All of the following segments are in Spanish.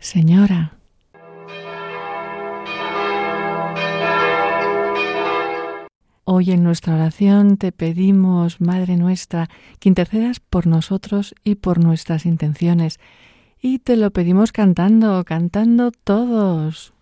Señora. Hoy en nuestra oración te pedimos, Madre nuestra, que intercedas por nosotros y por nuestras intenciones. Y te lo pedimos cantando, cantando todos.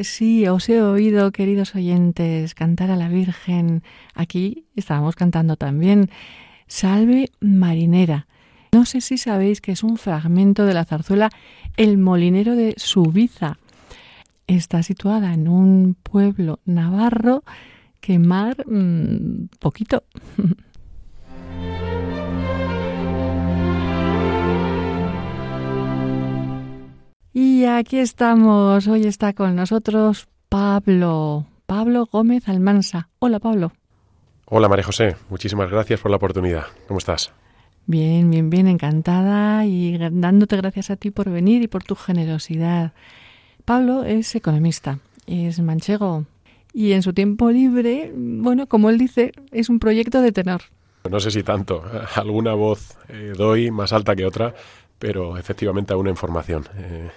Sí, os he oído, queridos oyentes, cantar a la Virgen. Aquí estábamos cantando también Salve Marinera. No sé si sabéis que es un fragmento de la zarzuela El Molinero de Subiza. Está situada en un pueblo navarro que mar mmm, poquito. Y aquí estamos. Hoy está con nosotros Pablo, Pablo Gómez Almansa. Hola Pablo. Hola María José, muchísimas gracias por la oportunidad. ¿Cómo estás? Bien, bien, bien, encantada y dándote gracias a ti por venir y por tu generosidad. Pablo es economista, es manchego y en su tiempo libre, bueno, como él dice, es un proyecto de tenor. No sé si tanto, alguna voz eh, doy más alta que otra, pero efectivamente aún en formación. Eh,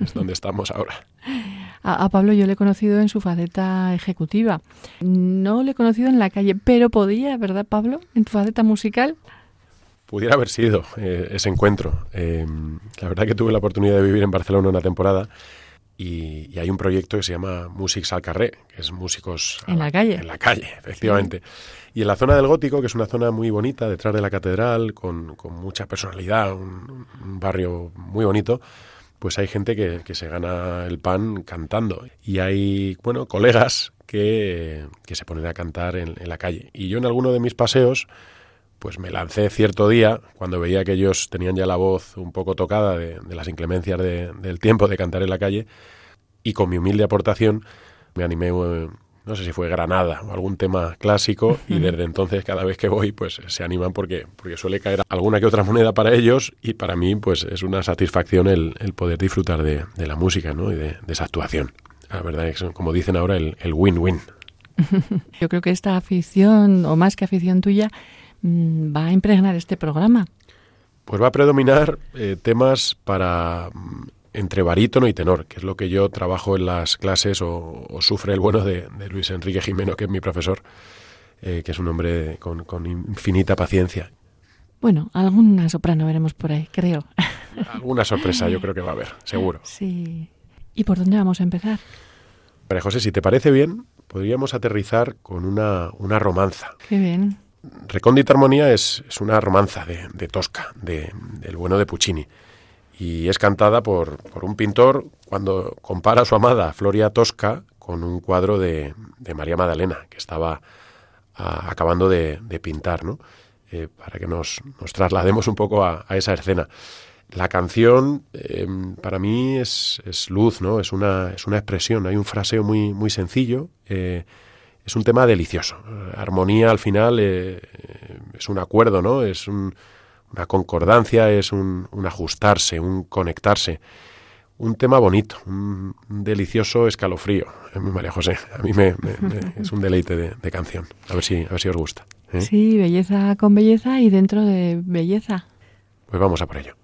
es, donde estamos ahora. A, Pablo yo le he conocido en su faceta ejecutiva. No le he conocido en la calle, pero podía, ¿verdad, Pablo? En tu faceta musical. Pudiera haber sido eh, ese encuentro. Eh, la verdad que tuve la oportunidad de vivir en Barcelona una temporada y, hay un proyecto que se llama Musics al Carré, que es músicos... En la calle. En la calle, efectivamente. Y en la zona del Gótico, que es una zona muy bonita, detrás de la catedral, con, mucha personalidad, un, barrio muy bonito, pues hay gente que, se gana el pan cantando. Y hay, bueno, colegas que, se ponen a cantar en, la calle. Y yo en alguno de mis paseos, pues me lancé cierto día, cuando veía que ellos tenían ya la voz un poco tocada de, las inclemencias del tiempo de cantar en la calle, y con mi humilde aportación me animé eh, no sé si fue Granada o algún tema clásico y desde entonces cada vez que voy pues se animan porque, porque suele caer alguna que otra moneda para ellos y para mí pues es una satisfacción el, poder disfrutar de, la música ¿no? y de, esa actuación. La verdad es como dicen ahora el win-win. Yo creo que esta afición, o más que afición tuya, mm, va a impregnar este programa. Pues va a predominar eh, temas para entre barítono y tenor, que es lo que yo trabajo en las clases o, sufre el bueno de, Luis Enrique Jimeno, que es mi profesor, eh, que es un hombre con, infinita paciencia. Bueno, alguna soprano veremos por ahí, creo. Alguna sorpresa yo creo que va a haber, seguro. Sí. ¿Y por dónde vamos a empezar? María José, si te parece bien, podríamos aterrizar con una, una romanza. Qué bien. Recóndita Armonía es, es una romanza de, de Tosca, de, del bueno de Puccini, y es cantada por, por, un pintor cuando compara a su amada Floria Tosca con un cuadro de, de María Magdalena, que estaba acabando de, de, pintar, ¿no? Eh, para que nos, nos, traslademos un poco a, a esa escena. La canción em, para mí es, es, luz, ¿no? Es una, es una expresión, hay un fraseo muy, muy sencillo, eh, es un tema delicioso. Armonía al final eh, es un acuerdo, ¿no? Es una concordancia, es un, ajustarse, un conectarse. Un tema bonito, un, delicioso escalofrío, eh, María José. A mí me, es un deleite de, canción. A ver si, a ver si os gusta. Sí, belleza con belleza y dentro de belleza. Pues vamos a por ello.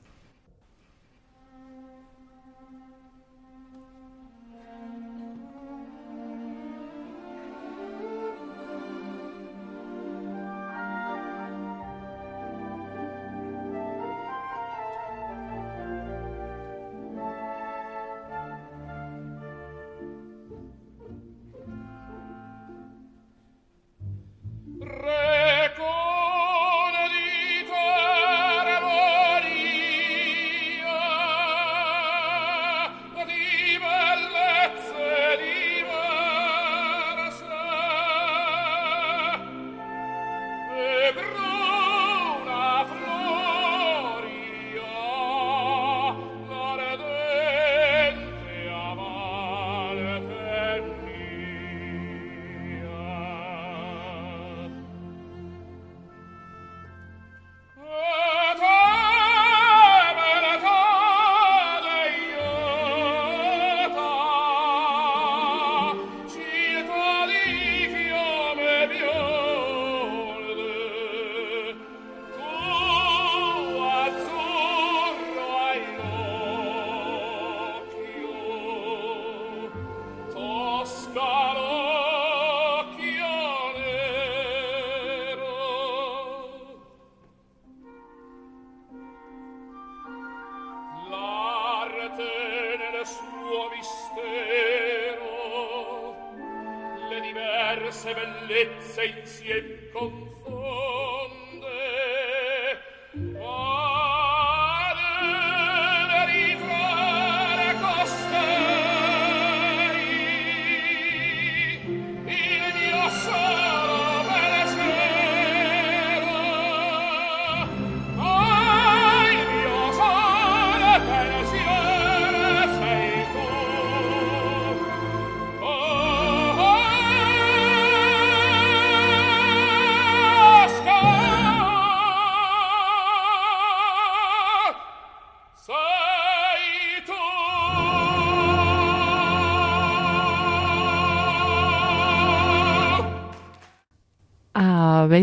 Yeah.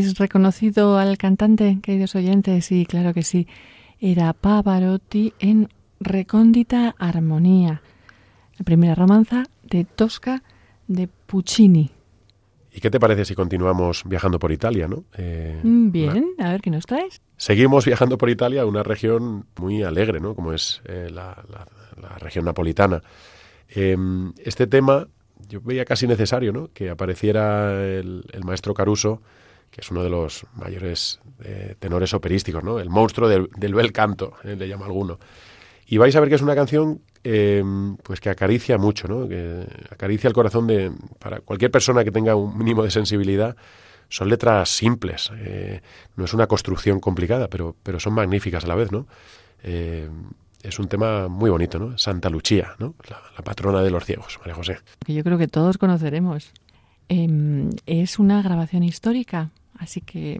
¿Habéis reconocido al cantante, queridos oyentes? Sí, claro que sí. Era Pavarotti en Recóndita Armonía, la primera romanza de Tosca de Puccini. ¿Y qué te parece si continuamos viajando por Italia, no? Eh, mm, bien, a ver qué nos traes. Seguimos viajando por Italia, una región muy alegre, ¿no? Como es eh, la, región napolitana. Em, este tema, yo veía casi necesario, ¿no? Que apareciera el, el maestro Caruso que es uno de los mayores eh, tenores operísticos, ¿no? El monstruo del, bel canto, eh, le llama alguno. Y vais a ver que es una canción eh, pues que acaricia mucho, ¿no? Que acaricia el corazón de para cualquier persona que tenga un mínimo de sensibilidad. Son letras simples, no es una construcción complicada, pero, pero son magníficas a la vez, ¿no? es un tema muy bonito, ¿no? Santa Lucía, ¿no? La, la, patrona de los ciegos, María José. Que yo creo que todos conoceremos. em, es una grabación histórica, así que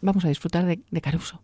vamos a disfrutar de, Caruso.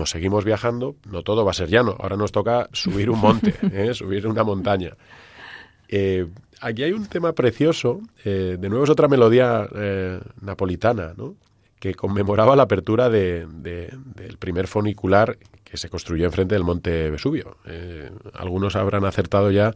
Como seguimos viajando, no todo va a ser llano. Ahora nos toca subir un monte, ¿eh? subir una montaña. Eh, aquí hay un tema precioso. Eh, de nuevo es otra melodía napolitana, ¿no? que conmemoraba la apertura de, del primer funicular que se construyó enfrente del monte Vesubio. algunos habrán acertado ya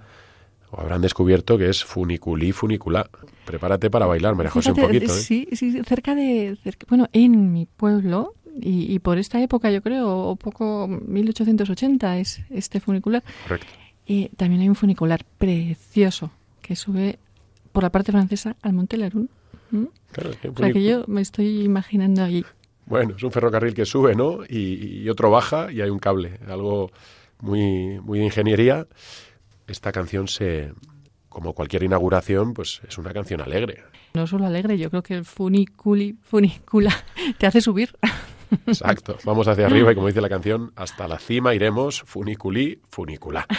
o habrán descubierto que es funiculí funiculá. Prepárate para bailar, María José, un poquito. Sí, sí, cerca de... bueno, en mi pueblo y, por esta época, yo creo, o poco 1880 es este funicular. Correcto. Y también hay un funicular precioso que sube por la parte francesa al Monte Larun. ¿Mm? o sea que yo me estoy imaginando ahí. Bueno, es un ferrocarril que sube, ¿no? Y, otro baja y hay un cable. Algo muy, muy de ingeniería. Esta canción se, como cualquier inauguración, pues es una canción alegre. No solo alegre, yo creo que el funiculi, funicula te hace subir. Exacto. Vamos hacia arriba y como dice la canción, hasta la cima iremos funiculi, funicula.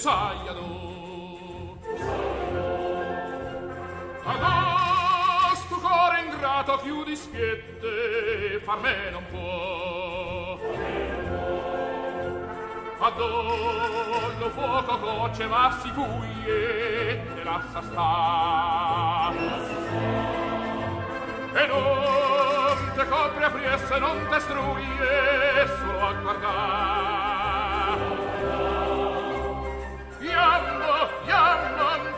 usaiano agosto cor ingrato chiudi spiette far me non può. Adollo fuoco gocce ma si fuie te lassa sta e non te copre a priesse non te struie solo a guardare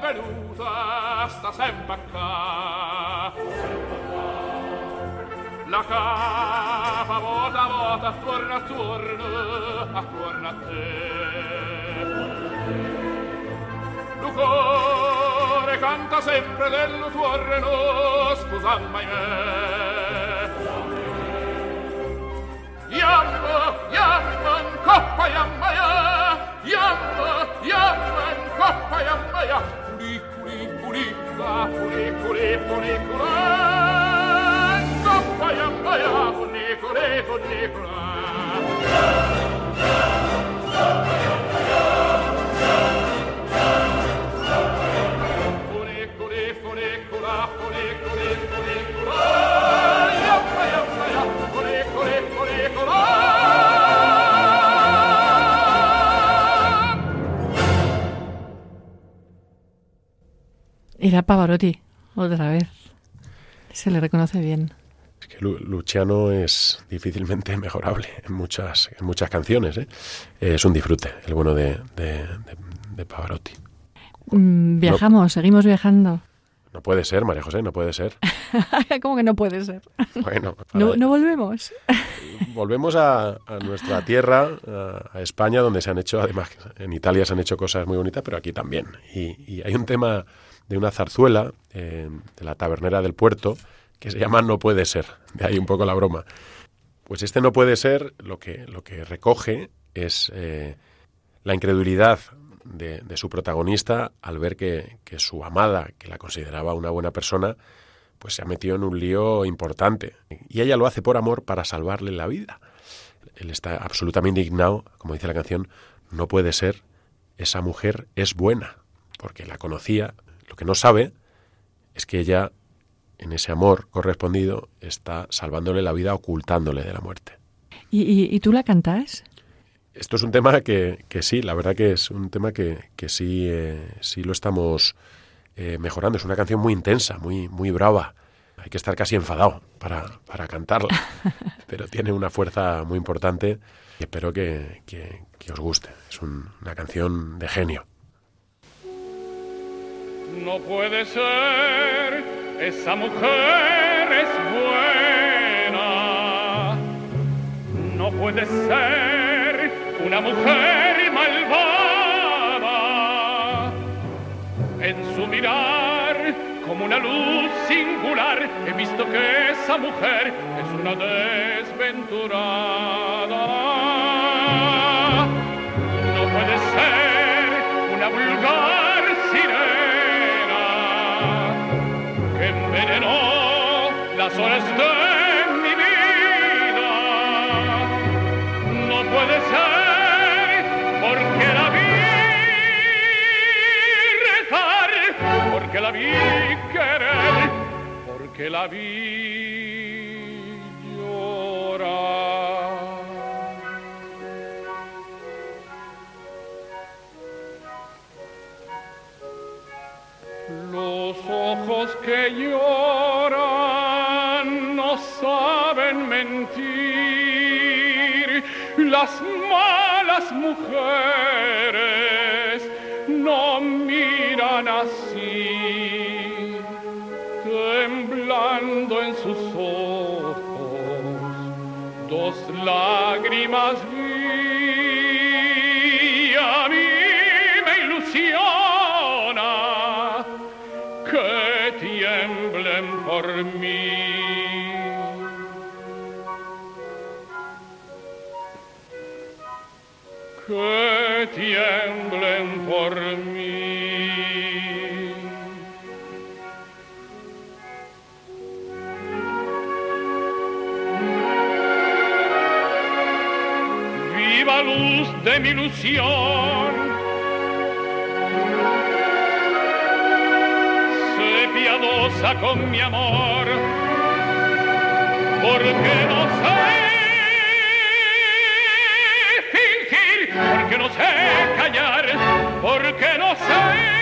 kule kula sta sempre qua la capa vota vota attorno attorno attorno a te. Lo cuore canta sempre dello tuo reno scusan mai me. Yamma, yamma, coppa, yamma, Nicolas! Era Pavarotti, otra vez. Se le reconoce bien. Es que Luciano es difícilmente mejorable en muchas, en muchas canciones. ¿eh? Es un disfrute el bueno de, de, Pavarotti. Mm, viajamos, seguimos viajando. No puede ser, María José, no puede ser. ¿Cómo que no puede ser? Bueno, ¿No, volvemos? volvemos a, nuestra tierra, a, España, donde se han hecho, además, en Italia se han hecho cosas muy bonitas, pero aquí también. y hay un tema de una zarzuela eh, de la tabernera del puerto que se llama No puede ser, de ahí un poco la broma. Pues este no puede ser lo que, lo que recoge es eh, la incredulidad de, su protagonista al ver que, que, su amada, que la consideraba una buena persona, pues se ha metido en un lío importante. Y ella lo hace por amor para salvarle la vida. Él está absolutamente indignado, como dice la canción, no puede ser, esa mujer es buena, porque la conocía, lo que no sabe es que ella, en ese amor correspondido, está salvándole la vida, ocultándole de la muerte. ¿Y, tú la cantas? Esto es un tema que, que, sí, la verdad que es un tema que, que sí, eh, sí lo estamos eh, mejorando. Es una canción muy intensa, muy, muy brava. Hay que estar casi enfadado para, para cantarla, pero tiene una fuerza muy importante y espero que, que os guste. Es una canción de genio. No puede ser, esa mujer es buena. No puede ser una mujer malvada. En su mirar, como una luz singular, he visto que esa mujer es una desventurada. No puede ser envenenó las horas de mi vida. No puede ser porque la vi rezar, porque la vi querer, porque la vi que lloran no saben mentir. Las malas mujeres no miran así. Temblando en sus ojos, dos lágrimas ilusión. sé piadosa con mi amor, porque no sé fingir, porque no sé callar, porque no sé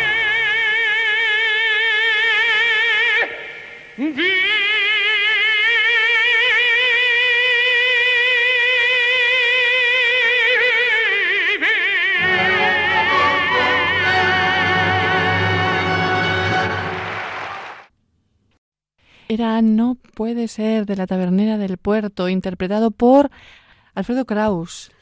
Era No puede ser de la tabernera del puerto, interpretado por Alfredo Kraus.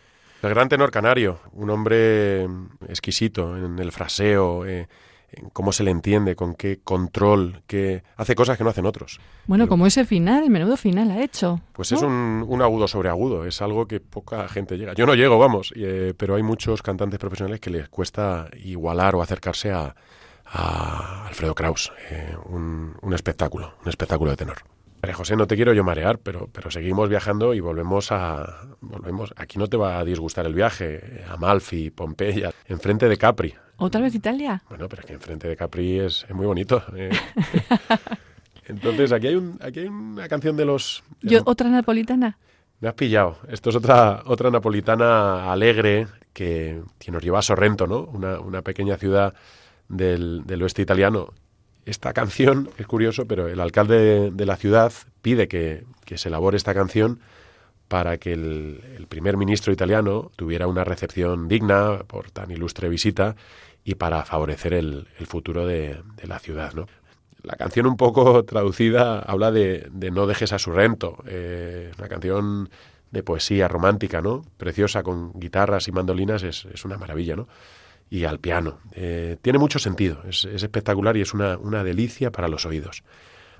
El gran tenor canario, un hombre exquisito en el fraseo, eh, en cómo se le entiende, con qué control, que hace cosas que no hacen otros. Bueno, como ese final, menudo final ha hecho. Pues es un, un agudo sobre agudo, es algo que poca gente llega. Yo no llego, vamos, eh, pero hay muchos cantantes profesionales que les cuesta igualar o acercarse a, a Alfredo Kraus. eh, un, un espectáculo, un espectáculo de tenor. María José, no te quiero yo marear, pero, pero seguimos viajando y volvemos a... volvemos Aquí no te va a disgustar el viaje, a Amalfi, Pompeya, enfrente de Capri. ¿Otra vez Italia? Bueno, pero es que enfrente de Capri es, es muy bonito. eh. Entonces, aquí hay, un, aquí hay una canción de los... de Yo, ¿Otra napolitana? me has pillado. Esto es otra, otra napolitana alegre que, que nos lleva a Sorrento, ¿no? Una, una pequeña ciudad del, del oeste italiano. Esta canción es curioso, pero el alcalde de, la ciudad pide que, que se elabore esta canción para que el, el primer ministro italiano tuviera una recepción digna por tan ilustre visita y para favorecer el, el futuro de, de la ciudad, ¿no? La canción un poco traducida habla de, de no dejes a Sorrento. Eh, una canción de poesía romántica, ¿no? Preciosa, con guitarras y mandolinas, es, es una maravilla, ¿no? Y al piano. Eh, tiene mucho sentido, es, es espectacular y es una, una delicia para los oídos.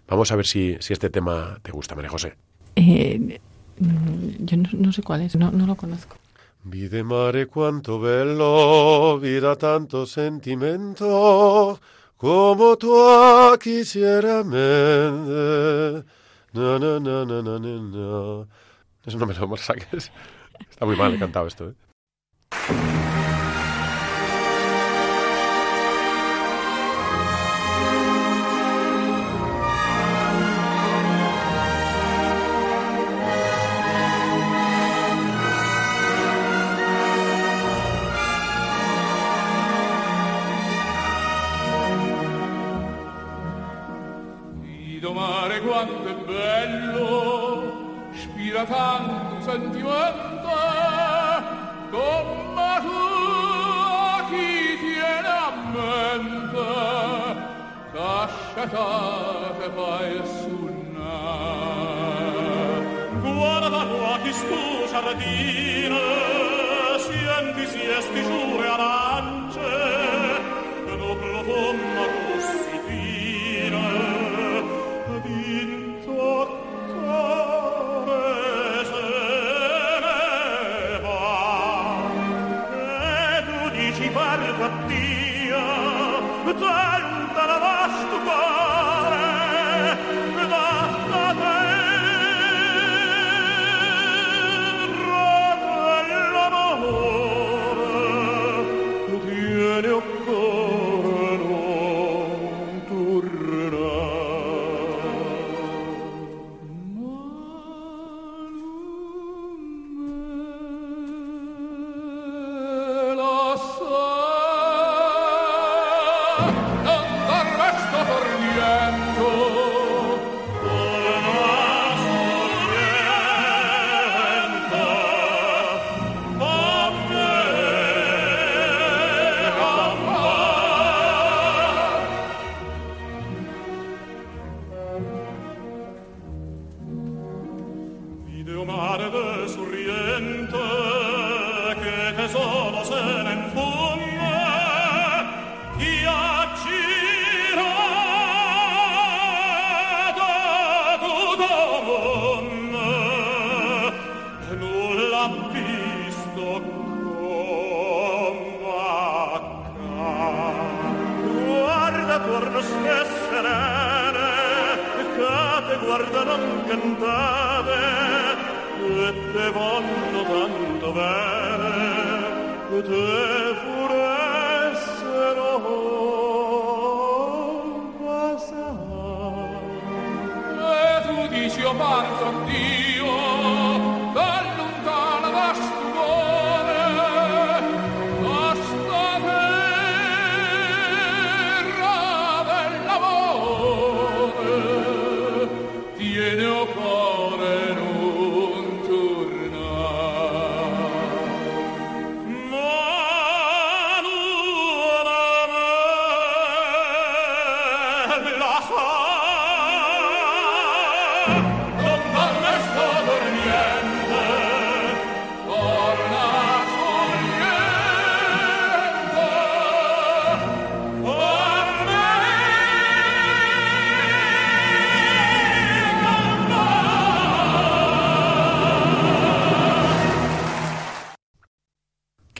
Vamos a ver si, si este tema te gusta, María José. Eh, mm, yo no, no sé cuál es, no, no lo conozco. Vide mare quanto bello, vida tanto sentimento, como tu quisiera mente. Na, na, na, na, na, na, na. Eso no me lo saques. Está muy mal cantado esto, ¿eh? giardine, si envisi giure alla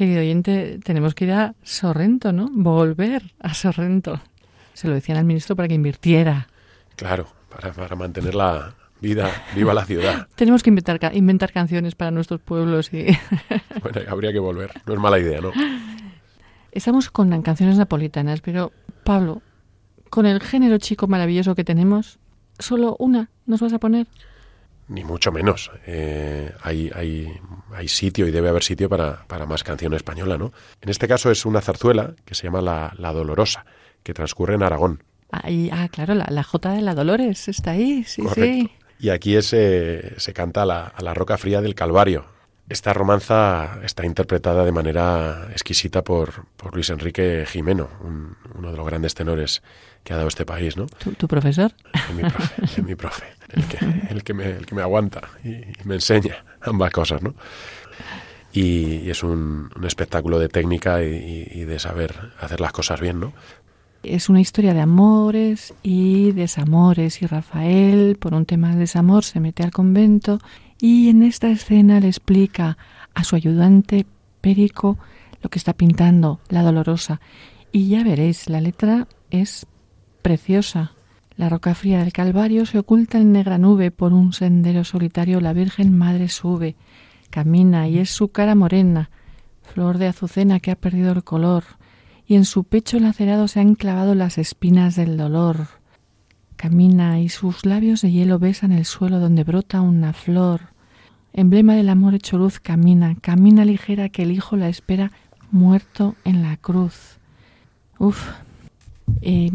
Querido oyente, tenemos que ir a Sorrento, ¿no? Volver a Sorrento. Se lo decían al ministro para que invirtiera. Claro, para, para mantener la vida viva la ciudad. tenemos que inventar, inventar canciones para nuestros pueblos y... bueno, habría que volver. No es mala idea, ¿no? Estamos con canciones napolitanas, pero Pablo, con el género chico maravilloso que tenemos, solo una nos vas a poner ni mucho menos. Eh, hay, hay, hay, sitio y debe haber sitio para, para, más canción española, ¿no? En este caso es una zarzuela que se llama La, la Dolorosa, que transcurre en Aragón. ah, claro, la, la, J de la Dolores está ahí, sí, sí. Y aquí es, eh, se canta la, a la roca fría del Calvario. Esta romanza está interpretada de manera exquisita por, por Luis Enrique Jimeno, un, uno de los grandes tenores que ha dado este país, ¿no? ¿Tu, profesor? Es mi profe, es mi profe el, que, el, que me, el que me aguanta y, me enseña ambas cosas, ¿no? Y, es un, un, espectáculo de técnica y, y, de saber hacer las cosas bien, ¿no? Es una historia de amores y desamores y Rafael, por un tema de desamor, se mete al convento y en esta escena le explica a su ayudante Perico lo que está pintando, la dolorosa. Y ya veréis, la letra es preciosa. La roca fría del Calvario se oculta en negra nube, por un sendero solitario la Virgen Madre sube, camina y es su cara morena, flor de azucena que ha perdido el color, y en su pecho lacerado se han clavado las espinas del dolor. Camina y sus labios de hielo besan el suelo donde brota una flor. Emblema del amor hecho luz camina, camina ligera que el Hijo la espera muerto en la cruz. Uf, eh,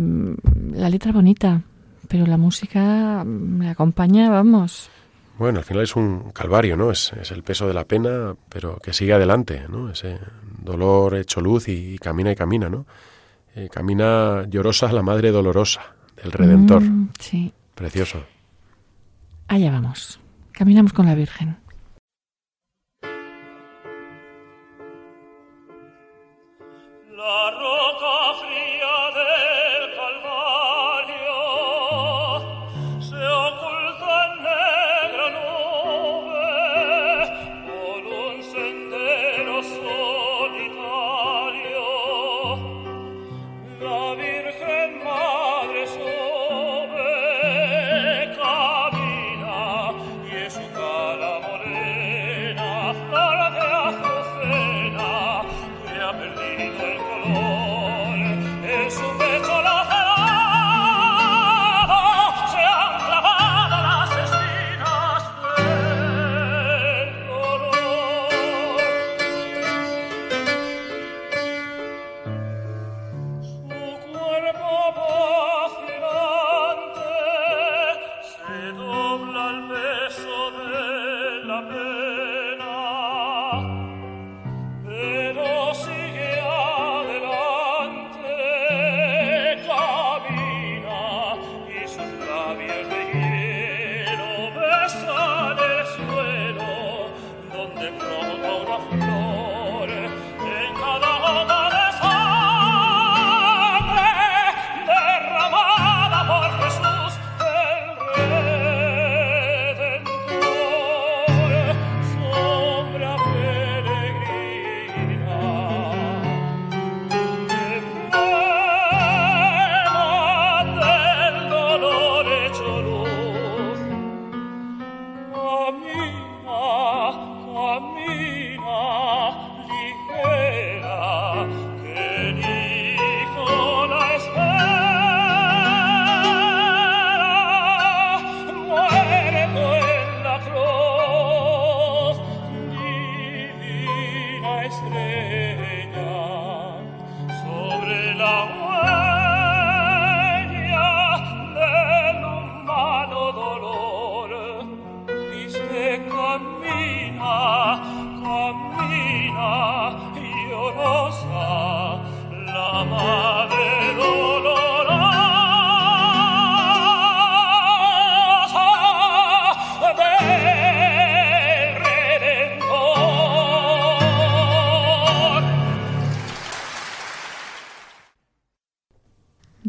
la letra bonita, pero la música me acompaña, vamos. Bueno, al final es un calvario, ¿no? Es, es, el peso de la pena, pero que sigue adelante, ¿no? Ese dolor hecho luz y, y camina y camina, ¿no? Eh, camina llorosa la Madre Dolorosa del Redentor. Mm, sí. Precioso. Allá vamos. Caminamos con la Virgen.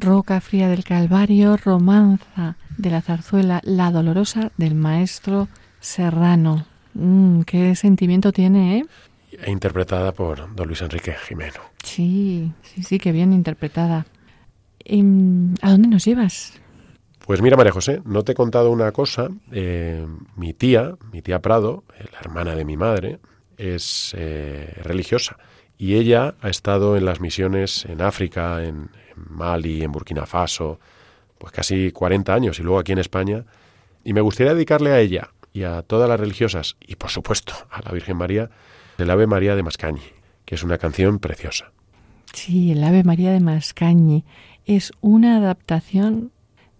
Roca fría del Calvario, romanza de la zarzuela La Dolorosa del maestro Serrano. Mm, qué sentimiento tiene, ¿eh? E interpretada por don Luis Enrique Jimeno. Sí, sí, sí, qué bien interpretada. Em, ¿A dónde nos llevas? Pues mira, María José, no te he contado una cosa. Eh, mi tía, mi tía Prado, eh, la hermana de mi madre, es eh, religiosa. Y ella ha estado en las misiones en África, en, Mali, en Burkina Faso, pues casi 40 años y luego aquí en España. Y me gustaría dedicarle a ella y a todas las religiosas, y por supuesto a la Virgen María, el Ave María de Mascañi, que es una canción preciosa. Sí, el Ave María de Mascañi es una adaptación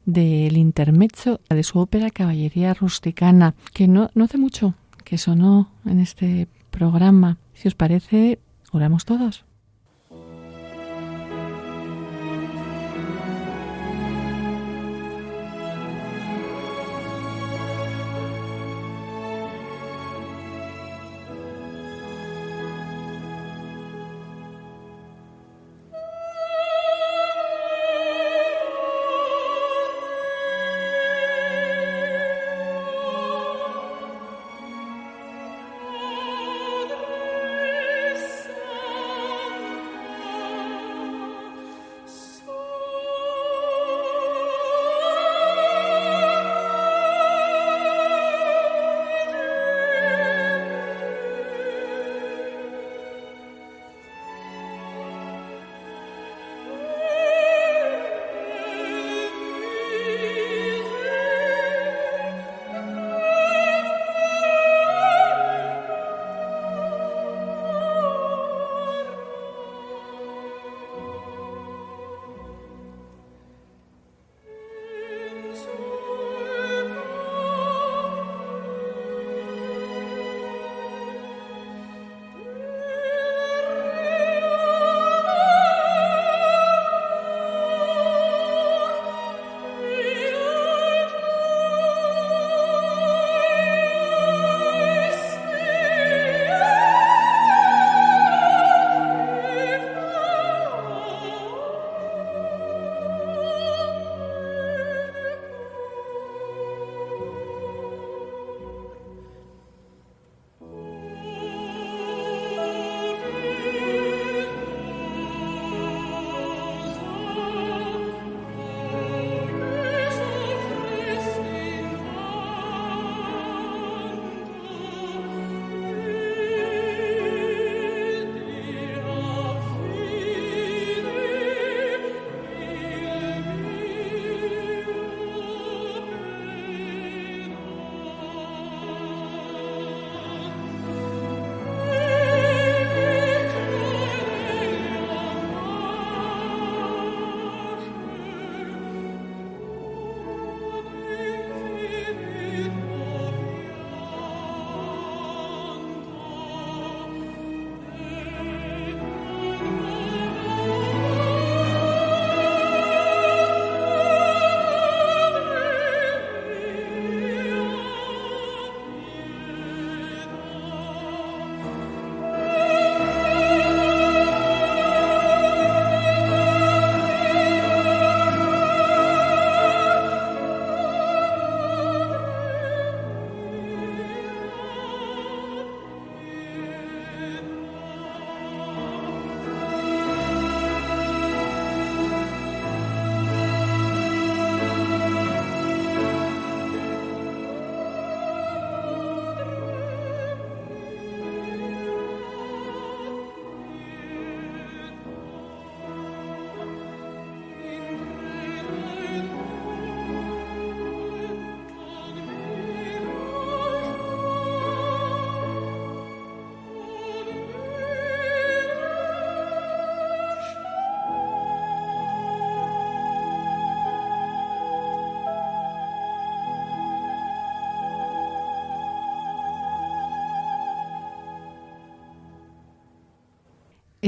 del intermezzo de su ópera Caballería Rusticana, que no, no hace mucho que sonó en este programa. Si os parece, oramos todos.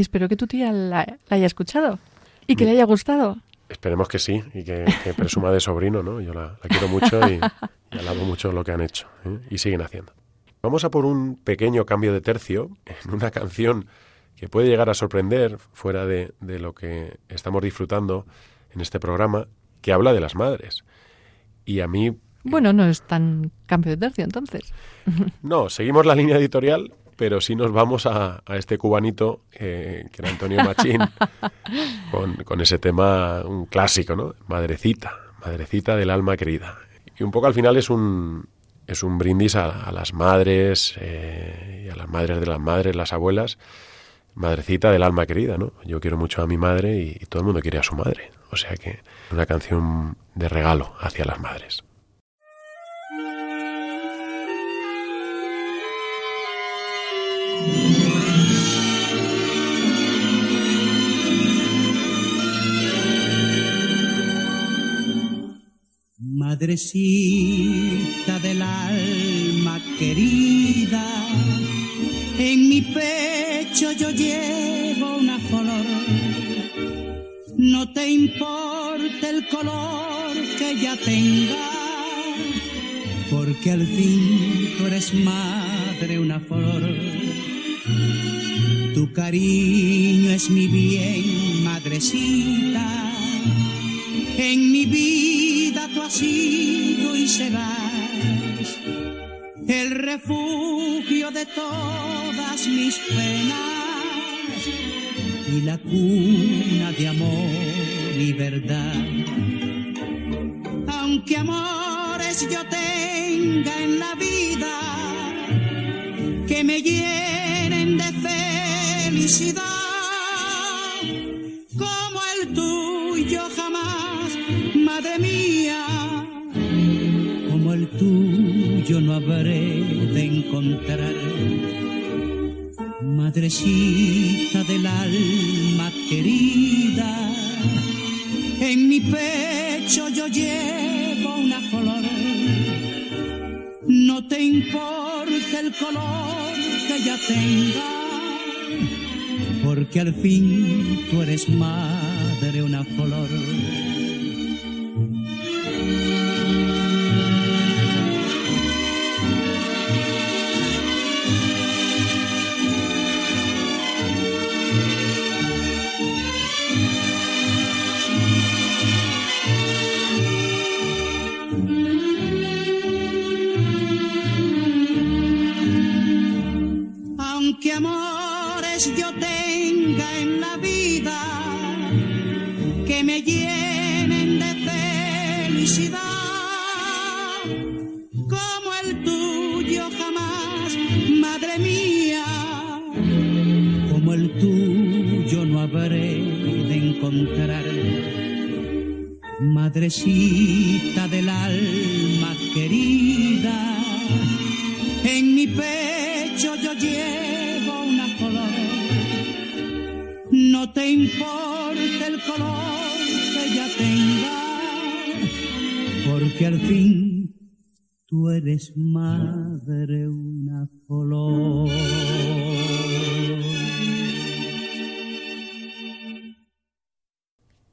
Espero que tu tía la, la haya escuchado y que le haya gustado. Esperemos que sí y que, que presuma de sobrino, ¿no? Yo la, la quiero mucho y, y, alabo mucho lo que han hecho ¿eh? y siguen haciendo. Vamos a por un pequeño cambio de tercio en una canción que puede llegar a sorprender fuera de, de lo que estamos disfrutando en este programa que habla de las madres. Y a mí... Bueno, no es tan cambio de tercio entonces. No, seguimos la línea editorial, pero sí nos vamos a, a este cubanito eh, que era Antonio Machín, con, con ese tema, un clásico, ¿no? Madrecita, madrecita del alma querida. Y un poco al final es un, es un brindis a, a las madres eh, y a las madres de las madres, las abuelas, madrecita del alma querida, ¿no? Yo quiero mucho a mi madre y, y todo el mundo quiere a su madre. O sea que una canción de regalo hacia las madres. Madrecita del alma querida, en mi pecho yo llevo una flor. No te importa el color que ella tenga, porque al fin tú eres madre una flor. Tu cariño es mi bien, madrecita. En mi vida tú has sido y serás el refugio de todas mis penas y la cuna de amor y verdad. Aunque amores yo tenga en la vida que me llenen de felicidad, como el tuyo jamás, madre mía, como el tuyo no habré de encontrar. Madrecita del alma querida, en mi pecho yo llevo una flor. No te importa el color ella tenga, porque al fin tú eres madre una flor. Tuyo no habré de encontrar. Madrecita del alma querida, en mi pecho yo llevo una flor. No te importa el color que ella tenga, porque al fin tú eres madre una flor.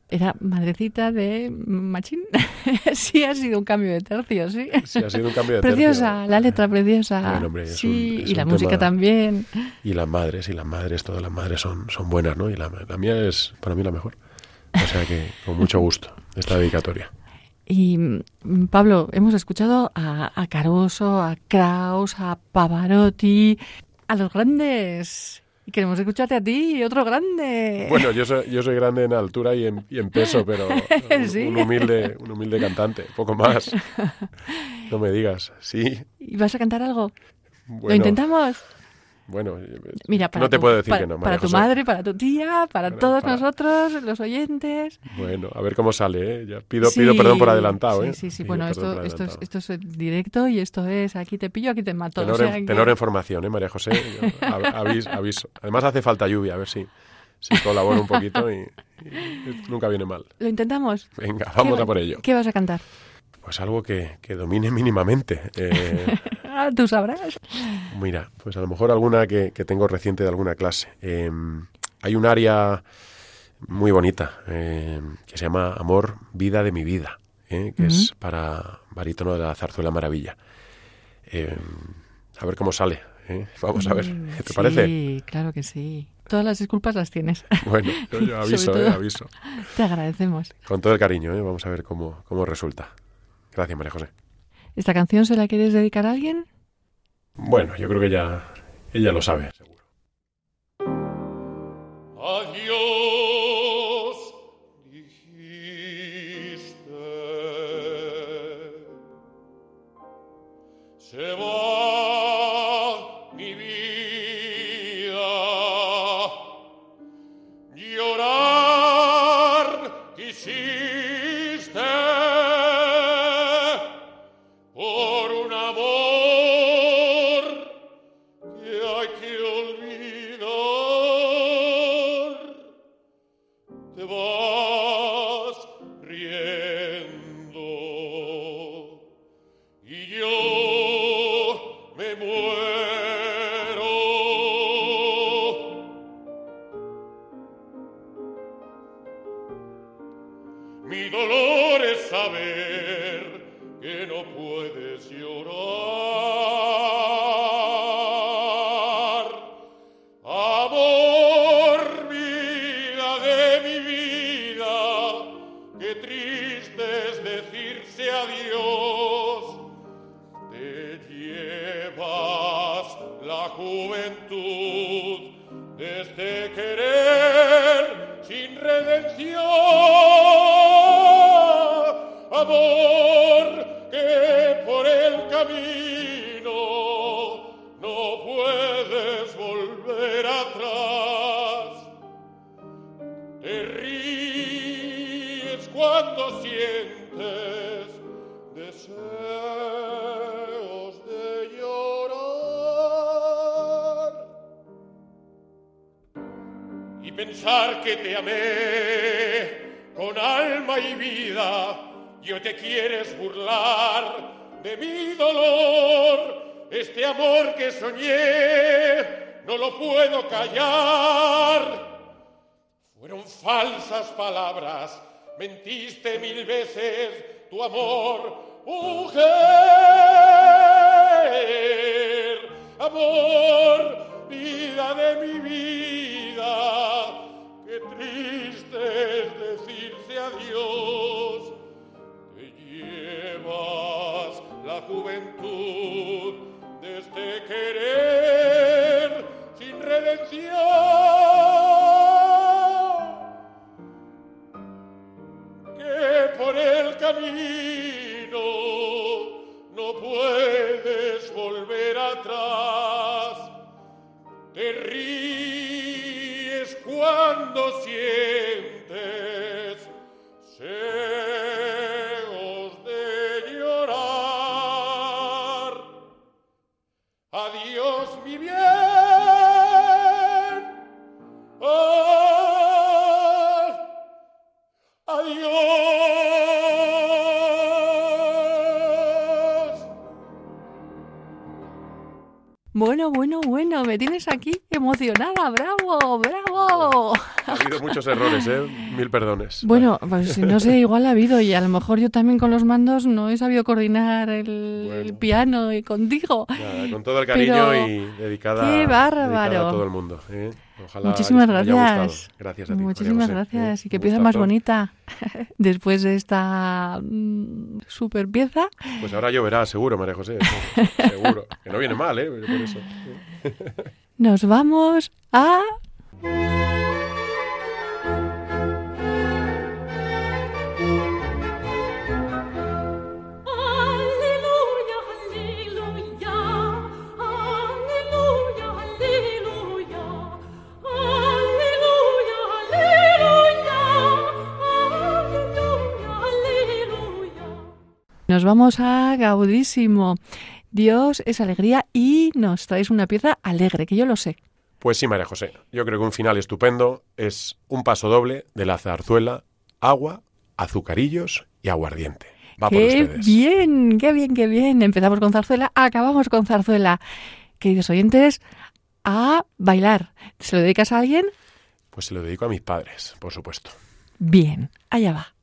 Era madrecita de Machín. sí, ha sido un cambio de tercio, sí. Sí, ha sido un cambio de tercio. Preciosa, la letra preciosa. Bueno, hombre, es sí, un- y la música también. Y las madres, y las madres, todas las madres son, son buenas, ¿no? Y la, la mía es para mí la mejor. O sea que con mucho gusto esta dedicatoria. Y mm, Pablo, hemos escuchado a, a Caruso, a Kraus, a Pavarotti, a los grandes. Y queremos escucharte a ti, otro grande. Bueno, yo soy, yo soy grande en altura y en, y en peso, pero un, Sí. un humilde, un humilde cantante, poco más. No me digas, sí. ¿Y vas a cantar algo? Bueno, ¿Lo intentamos? Bueno, Mira, para no te tu- puedo decir para- que no, Para tu José. madre, para tu tía, para Para- todos para- nosotros, los oyentes. Bueno, a ver cómo sale, ¿eh? Ya pido, Sí, pido perdón por adelantado, ¿eh? Sí, sí, sí. Pido Bueno, esto, es, esto directo y esto es aquí te pillo, aquí te mato. Tenor, o sea en, que- tenor en formación, ¿eh, María José? Aviso, aviso. Además hace falta lluvia, a ver si, si colaboro un poquito y, y nunca viene mal. ¿Lo intentamos? Venga, vamos ¿Qué- a por ello. ¿Qué vas a cantar? Pues algo que, que domine mínimamente. Eh, Ah, tú sabrás. mira, pues a lo mejor alguna que, que tengo reciente de alguna clase. Eh, hay un área muy bonita eh, que se llama Amor, vida de mi vida, eh, que es para barítono de la zarzuela maravilla. Eh, a ver cómo sale. eh. Vamos a ver, ¿te parece? Sí, claro que sí. Todas las disculpas las tienes. Bueno, yo, yo aviso, eh, aviso. Te agradecemos. Con todo el cariño, ¿eh? Vamos a ver cómo, cómo resulta. Gracias, María José. ¿Esta canción se la quieres dedicar a alguien? Bueno, yo creo que ya ella lo sabe, seguro. Adiós, dijiste. Se va qué triste es decirse adiós. Te llevas la juventud de este querer sin redención. Amor que por el camino pensar que te amé con alma y vida y hoy te quieres burlar de mi dolor. Este amor que soñé no lo puedo callar. Fueron falsas palabras, mentiste mil veces tu amor, mujer. Amor, vida de mi vida, qué triste es decirse adiós. Te llevas la juventud de este querer sin redención que por el camino no puedes volver atrás. Ríes cuando sientes celos de llorar. Adiós, mi bien. Ah, Adiós. Bueno, bueno, bueno, me tienes aquí emocionada. ¡Bravo, bravo! Ha habido muchos errores, ¿eh? Mil perdones. Bueno, pues no sé, igual ha habido y a lo mejor yo también con los mandos no he sabido coordinar el, Bueno. el piano y contigo. Nada, con todo el cariño Pero- y dedicada, ¡Qué bárbaro! dedicada a todo el mundo. ¿eh? Ojalá Muchísimas gracias. Gracias a ti. Muchísimas José, gracias ¿eh? y que pieza más bonita después de esta mm, super pieza. Pues ahora lloverá, seguro, María José. seguro. Que no viene mal, ¿eh? Por eso. Nos vamos a nos vamos a Gaudísimo. Dios es alegría y nos traes una pieza alegre, que yo lo sé. Pues sí, María José. Yo creo que un final estupendo es un paso doble de la zarzuela, agua, azucarillos y aguardiente. Va por ¡Qué ustedes. bien! ¡Qué bien, qué bien! Empezamos con zarzuela, acabamos con zarzuela. Queridos oyentes, a bailar. ¿Se lo dedicas a alguien? Pues se lo dedico a mis padres, por supuesto. Bien, allá va.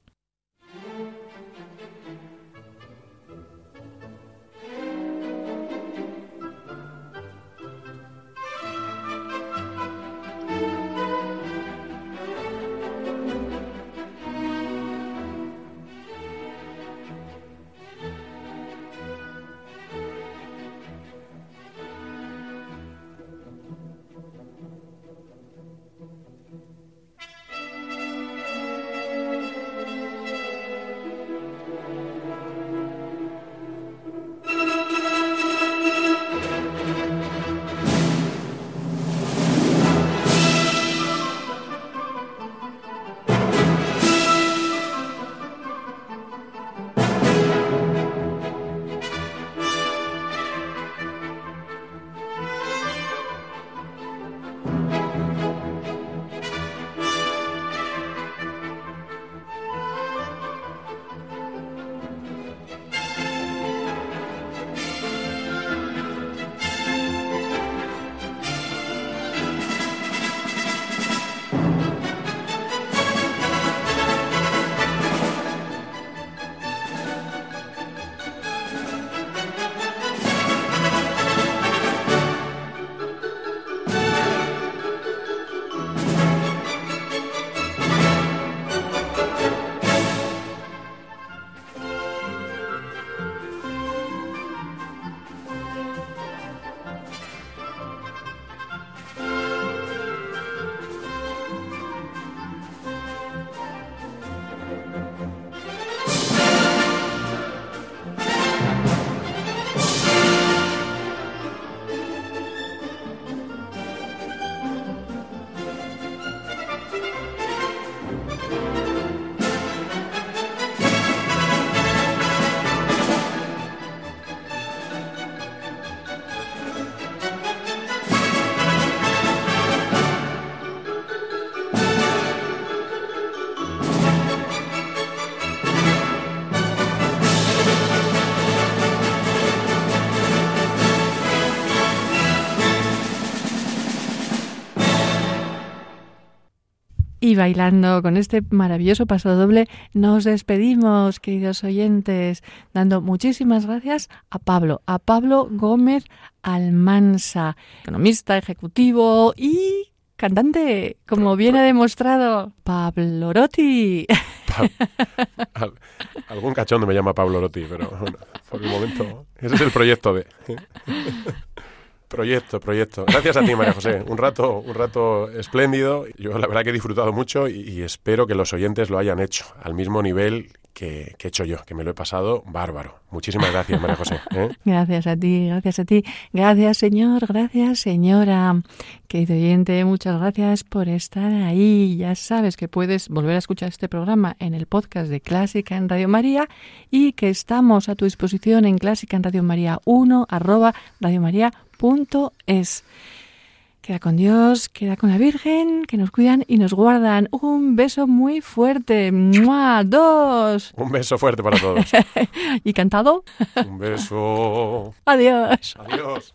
Y bailando con este maravilloso paso doble, nos despedimos, queridos oyentes, dando muchísimas gracias a Pablo, a Pablo Gómez Almansa, economista, ejecutivo y cantante, como bien ha demostrado Pablo Rotti. Pa- al- algún cachondo me llama Pablo Rotti, pero bueno, por el momento ese es el proyecto de... Proyecto, proyecto. Gracias a ti, María José. Un rato, un rato espléndido. Yo la verdad que he disfrutado mucho y, espero que los oyentes lo hayan hecho al mismo nivel que, he hecho yo, que me lo he pasado bárbaro. Muchísimas gracias, María José. ¿eh? Gracias a ti, gracias a ti. Gracias, señor, gracias, señora. Querido oyente, muchas gracias por estar ahí. Ya sabes que puedes volver a escuchar este programa en el podcast de Clásica en Radio María y que estamos a tu disposición en Clásica en Radio María 1 arroba radiomaria.es. Queda con Dios, queda con la Virgen, que nos cuidan y nos guardan. Un beso muy fuerte. ¡Mua! Dos. Un beso fuerte para todos. ¿Y cantado? Un beso. Adiós. Adiós.